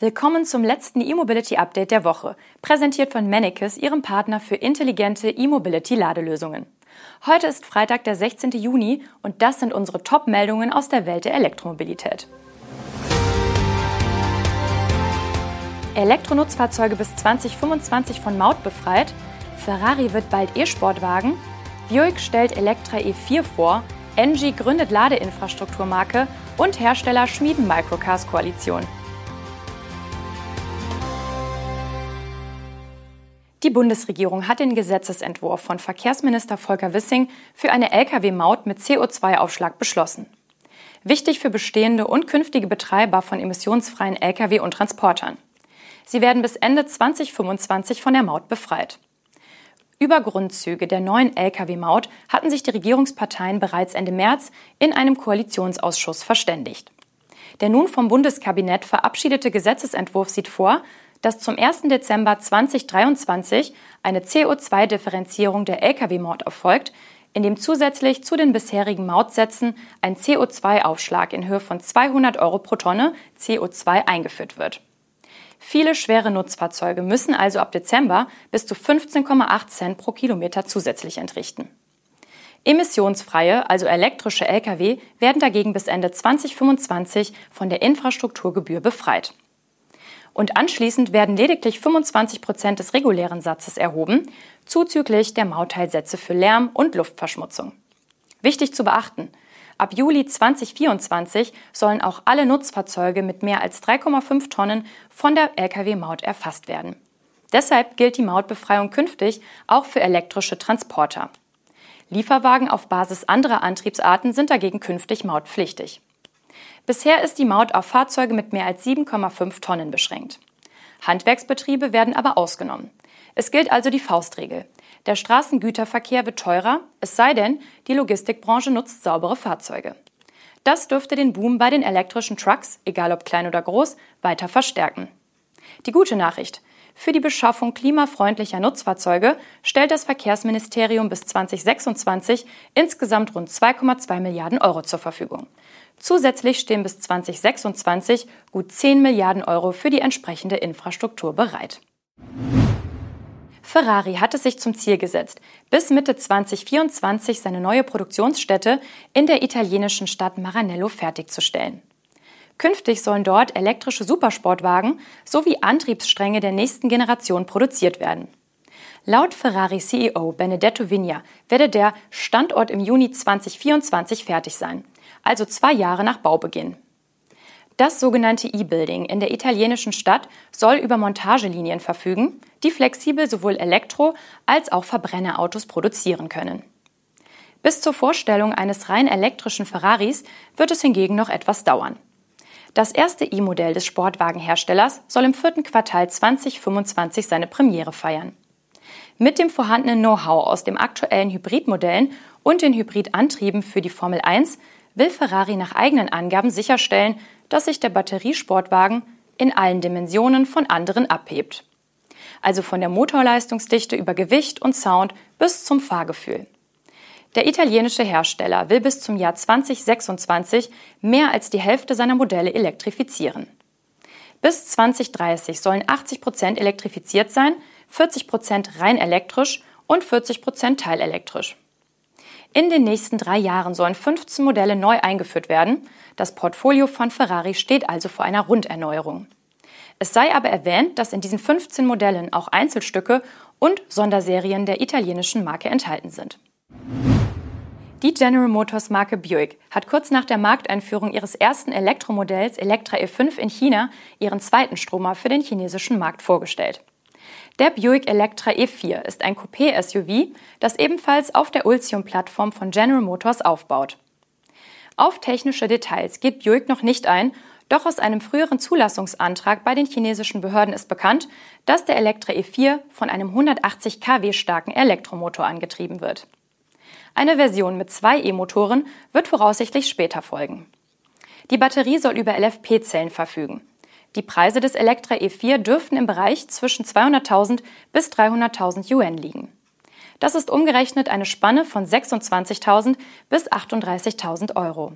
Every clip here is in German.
Willkommen zum letzten E-Mobility Update der Woche, präsentiert von Mannekes, ihrem Partner für intelligente E-Mobility Ladelösungen. Heute ist Freitag, der 16. Juni und das sind unsere Top-Meldungen aus der Welt der Elektromobilität. Elektronutzfahrzeuge bis 2025 von Maut befreit, Ferrari wird bald E-Sportwagen, Buick stellt Electra E4 vor, Engie gründet Ladeinfrastrukturmarke und Hersteller schmieden Microcars-Koalition. Die Bundesregierung hat den Gesetzesentwurf von Verkehrsminister Volker Wissing für eine Lkw-Maut mit CO2-Aufschlag beschlossen. Wichtig für bestehende und künftige Betreiber von emissionsfreien Lkw und Transportern. Sie werden bis Ende 2025 von der Maut befreit. Über Grundzüge der neuen Lkw-Maut hatten sich die Regierungsparteien bereits Ende März in einem Koalitionsausschuss verständigt. Der nun vom Bundeskabinett verabschiedete Gesetzesentwurf sieht vor, dass zum 1. Dezember 2023 eine CO2-Differenzierung der Lkw-Maut erfolgt, indem zusätzlich zu den bisherigen Mautsätzen ein CO2-Aufschlag in Höhe von 200 Euro pro Tonne CO2 eingeführt wird. Viele schwere Nutzfahrzeuge müssen also ab Dezember bis zu 15,8 Cent pro Kilometer zusätzlich entrichten. Emissionsfreie, also elektrische Lkw, werden dagegen bis Ende 2025 von der Infrastrukturgebühr befreit und anschließend werden lediglich 25 Prozent des regulären Satzes erhoben, zuzüglich der Mautteilsätze für Lärm und Luftverschmutzung. Wichtig zu beachten, ab Juli 2024 sollen auch alle Nutzfahrzeuge mit mehr als 3,5 Tonnen von der Lkw-Maut erfasst werden. Deshalb gilt die Mautbefreiung künftig auch für elektrische Transporter. Lieferwagen auf Basis anderer Antriebsarten sind dagegen künftig mautpflichtig. Bisher ist die Maut auf Fahrzeuge mit mehr als 7,5 Tonnen beschränkt. Handwerksbetriebe werden aber ausgenommen. Es gilt also die Faustregel. Der Straßengüterverkehr wird teurer, es sei denn, die Logistikbranche nutzt saubere Fahrzeuge. Das dürfte den Boom bei den elektrischen Trucks, egal ob klein oder groß, weiter verstärken. Die gute Nachricht. Für die Beschaffung klimafreundlicher Nutzfahrzeuge stellt das Verkehrsministerium bis 2026 insgesamt rund 2,2 Milliarden Euro zur Verfügung. Zusätzlich stehen bis 2026 gut 10 Milliarden Euro für die entsprechende Infrastruktur bereit. Ferrari hat es sich zum Ziel gesetzt, bis Mitte 2024 seine neue Produktionsstätte in der italienischen Stadt Maranello fertigzustellen. Künftig sollen dort elektrische Supersportwagen sowie Antriebsstränge der nächsten Generation produziert werden. Laut Ferrari CEO Benedetto Vigna werde der Standort im Juni 2024 fertig sein also zwei Jahre nach Baubeginn. Das sogenannte E-Building in der italienischen Stadt soll über Montagelinien verfügen, die flexibel sowohl Elektro- als auch Verbrennerautos produzieren können. Bis zur Vorstellung eines rein elektrischen Ferraris wird es hingegen noch etwas dauern. Das erste E-Modell des Sportwagenherstellers soll im vierten Quartal 2025 seine Premiere feiern. Mit dem vorhandenen Know-how aus den aktuellen Hybridmodellen und den Hybridantrieben für die Formel 1 will Ferrari nach eigenen Angaben sicherstellen, dass sich der Batteriesportwagen in allen Dimensionen von anderen abhebt. Also von der Motorleistungsdichte über Gewicht und Sound bis zum Fahrgefühl. Der italienische Hersteller will bis zum Jahr 2026 mehr als die Hälfte seiner Modelle elektrifizieren. Bis 2030 sollen 80 Prozent elektrifiziert sein, 40 Prozent rein elektrisch und 40 Prozent teilelektrisch. In den nächsten drei Jahren sollen 15 Modelle neu eingeführt werden. Das Portfolio von Ferrari steht also vor einer Runderneuerung. Es sei aber erwähnt, dass in diesen 15 Modellen auch Einzelstücke und Sonderserien der italienischen Marke enthalten sind. Die General Motors Marke Buick hat kurz nach der Markteinführung ihres ersten Elektromodells Electra E5 in China ihren zweiten Stromer für den chinesischen Markt vorgestellt. Der Buick Electra E4 ist ein Coupé-SUV, das ebenfalls auf der Ultium-Plattform von General Motors aufbaut. Auf technische Details geht Buick noch nicht ein, doch aus einem früheren Zulassungsantrag bei den chinesischen Behörden ist bekannt, dass der Electra E4 von einem 180 kW starken Elektromotor angetrieben wird. Eine Version mit zwei E-Motoren wird voraussichtlich später folgen. Die Batterie soll über LFP-Zellen verfügen. Die Preise des Elektra E4 dürften im Bereich zwischen 200.000 bis 300.000 Yuan liegen. Das ist umgerechnet eine Spanne von 26.000 bis 38.000 Euro.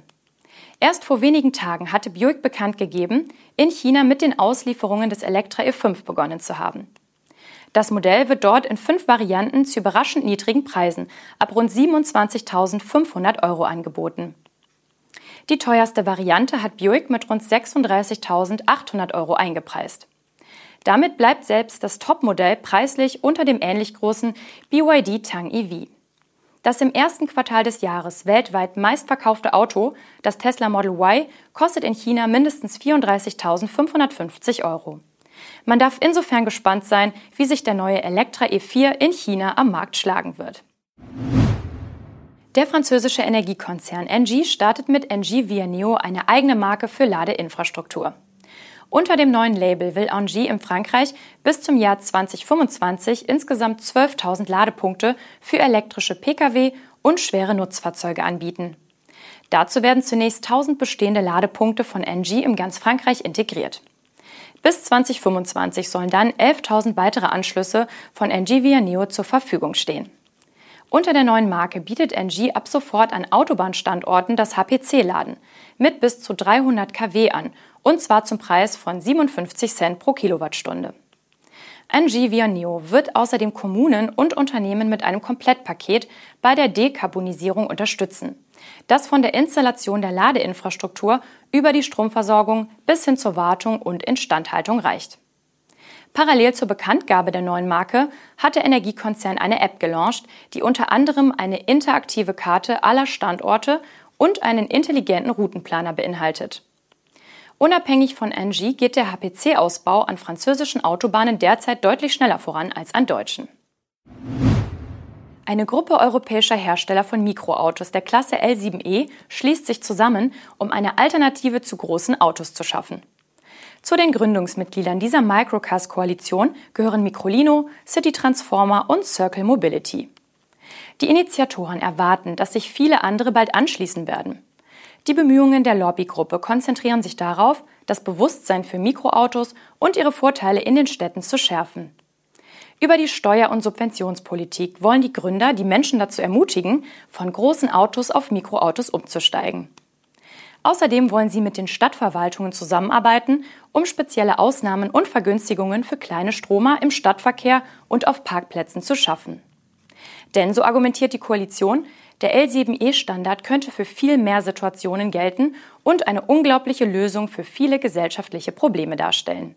Erst vor wenigen Tagen hatte Buick bekannt gegeben, in China mit den Auslieferungen des Electra E5 begonnen zu haben. Das Modell wird dort in fünf Varianten zu überraschend niedrigen Preisen ab rund 27.500 Euro angeboten. Die teuerste Variante hat Buick mit rund 36.800 Euro eingepreist. Damit bleibt selbst das Topmodell preislich unter dem ähnlich großen BYD Tang EV. Das im ersten Quartal des Jahres weltweit meistverkaufte Auto, das Tesla Model Y, kostet in China mindestens 34.550 Euro. Man darf insofern gespannt sein, wie sich der neue Elektra E4 in China am Markt schlagen wird. Der französische Energiekonzern Engie startet mit Engie Vianeo eine eigene Marke für Ladeinfrastruktur. Unter dem neuen Label will Engie in Frankreich bis zum Jahr 2025 insgesamt 12.000 Ladepunkte für elektrische Pkw und schwere Nutzfahrzeuge anbieten. Dazu werden zunächst 1000 bestehende Ladepunkte von Engie im ganz Frankreich integriert. Bis 2025 sollen dann 11.000 weitere Anschlüsse von Engie Via Neo zur Verfügung stehen. Unter der neuen Marke bietet Engie ab sofort an Autobahnstandorten das HPC-Laden mit bis zu 300 kW an und zwar zum Preis von 57 Cent pro Kilowattstunde. Engie Via Neo wird außerdem Kommunen und Unternehmen mit einem Komplettpaket bei der Dekarbonisierung unterstützen das von der Installation der Ladeinfrastruktur über die Stromversorgung bis hin zur Wartung und Instandhaltung reicht. Parallel zur Bekanntgabe der neuen Marke hat der Energiekonzern eine App gelauncht, die unter anderem eine interaktive Karte aller Standorte und einen intelligenten Routenplaner beinhaltet. Unabhängig von Engie geht der HPC-Ausbau an französischen Autobahnen derzeit deutlich schneller voran als an deutschen. Eine Gruppe europäischer Hersteller von Mikroautos der Klasse L7e schließt sich zusammen, um eine Alternative zu großen Autos zu schaffen. Zu den Gründungsmitgliedern dieser Microcast-Koalition gehören Microlino, City Transformer und Circle Mobility. Die Initiatoren erwarten, dass sich viele andere bald anschließen werden. Die Bemühungen der Lobbygruppe konzentrieren sich darauf, das Bewusstsein für Mikroautos und ihre Vorteile in den Städten zu schärfen. Über die Steuer- und Subventionspolitik wollen die Gründer die Menschen dazu ermutigen, von großen Autos auf Mikroautos umzusteigen. Außerdem wollen sie mit den Stadtverwaltungen zusammenarbeiten, um spezielle Ausnahmen und Vergünstigungen für kleine Stromer im Stadtverkehr und auf Parkplätzen zu schaffen. Denn, so argumentiert die Koalition, der L7E-Standard könnte für viel mehr Situationen gelten und eine unglaubliche Lösung für viele gesellschaftliche Probleme darstellen.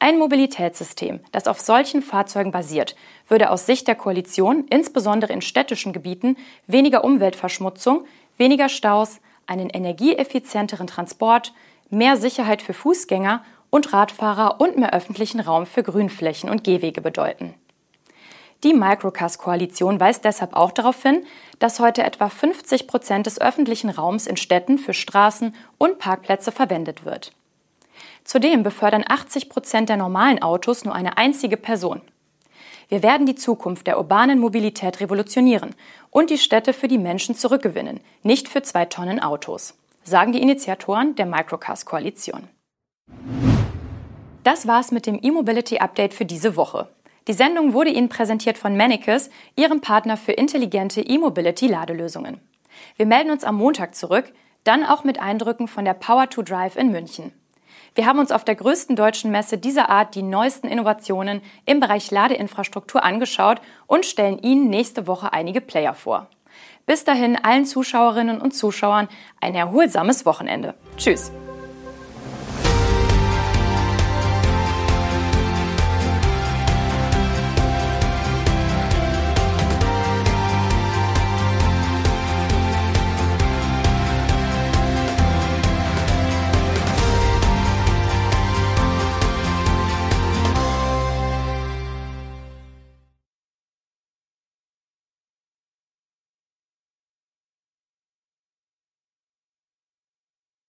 Ein Mobilitätssystem, das auf solchen Fahrzeugen basiert, würde aus Sicht der Koalition insbesondere in städtischen Gebieten weniger Umweltverschmutzung, weniger Staus, einen energieeffizienteren Transport, mehr Sicherheit für Fußgänger und Radfahrer und mehr öffentlichen Raum für Grünflächen und Gehwege bedeuten. Die Microcast-Koalition weist deshalb auch darauf hin, dass heute etwa 50 Prozent des öffentlichen Raums in Städten für Straßen und Parkplätze verwendet wird. Zudem befördern 80 Prozent der normalen Autos nur eine einzige Person. Wir werden die Zukunft der urbanen Mobilität revolutionieren und die Städte für die Menschen zurückgewinnen, nicht für zwei Tonnen Autos, sagen die Initiatoren der Microcast-Koalition. Das war's mit dem E-Mobility Update für diese Woche. Die Sendung wurde Ihnen präsentiert von Manicus, Ihrem Partner für intelligente E-Mobility-Ladelösungen. Wir melden uns am Montag zurück, dann auch mit Eindrücken von der Power to Drive in München. Wir haben uns auf der größten deutschen Messe dieser Art die neuesten Innovationen im Bereich Ladeinfrastruktur angeschaut und stellen Ihnen nächste Woche einige Player vor. Bis dahin allen Zuschauerinnen und Zuschauern ein erholsames Wochenende. Tschüss!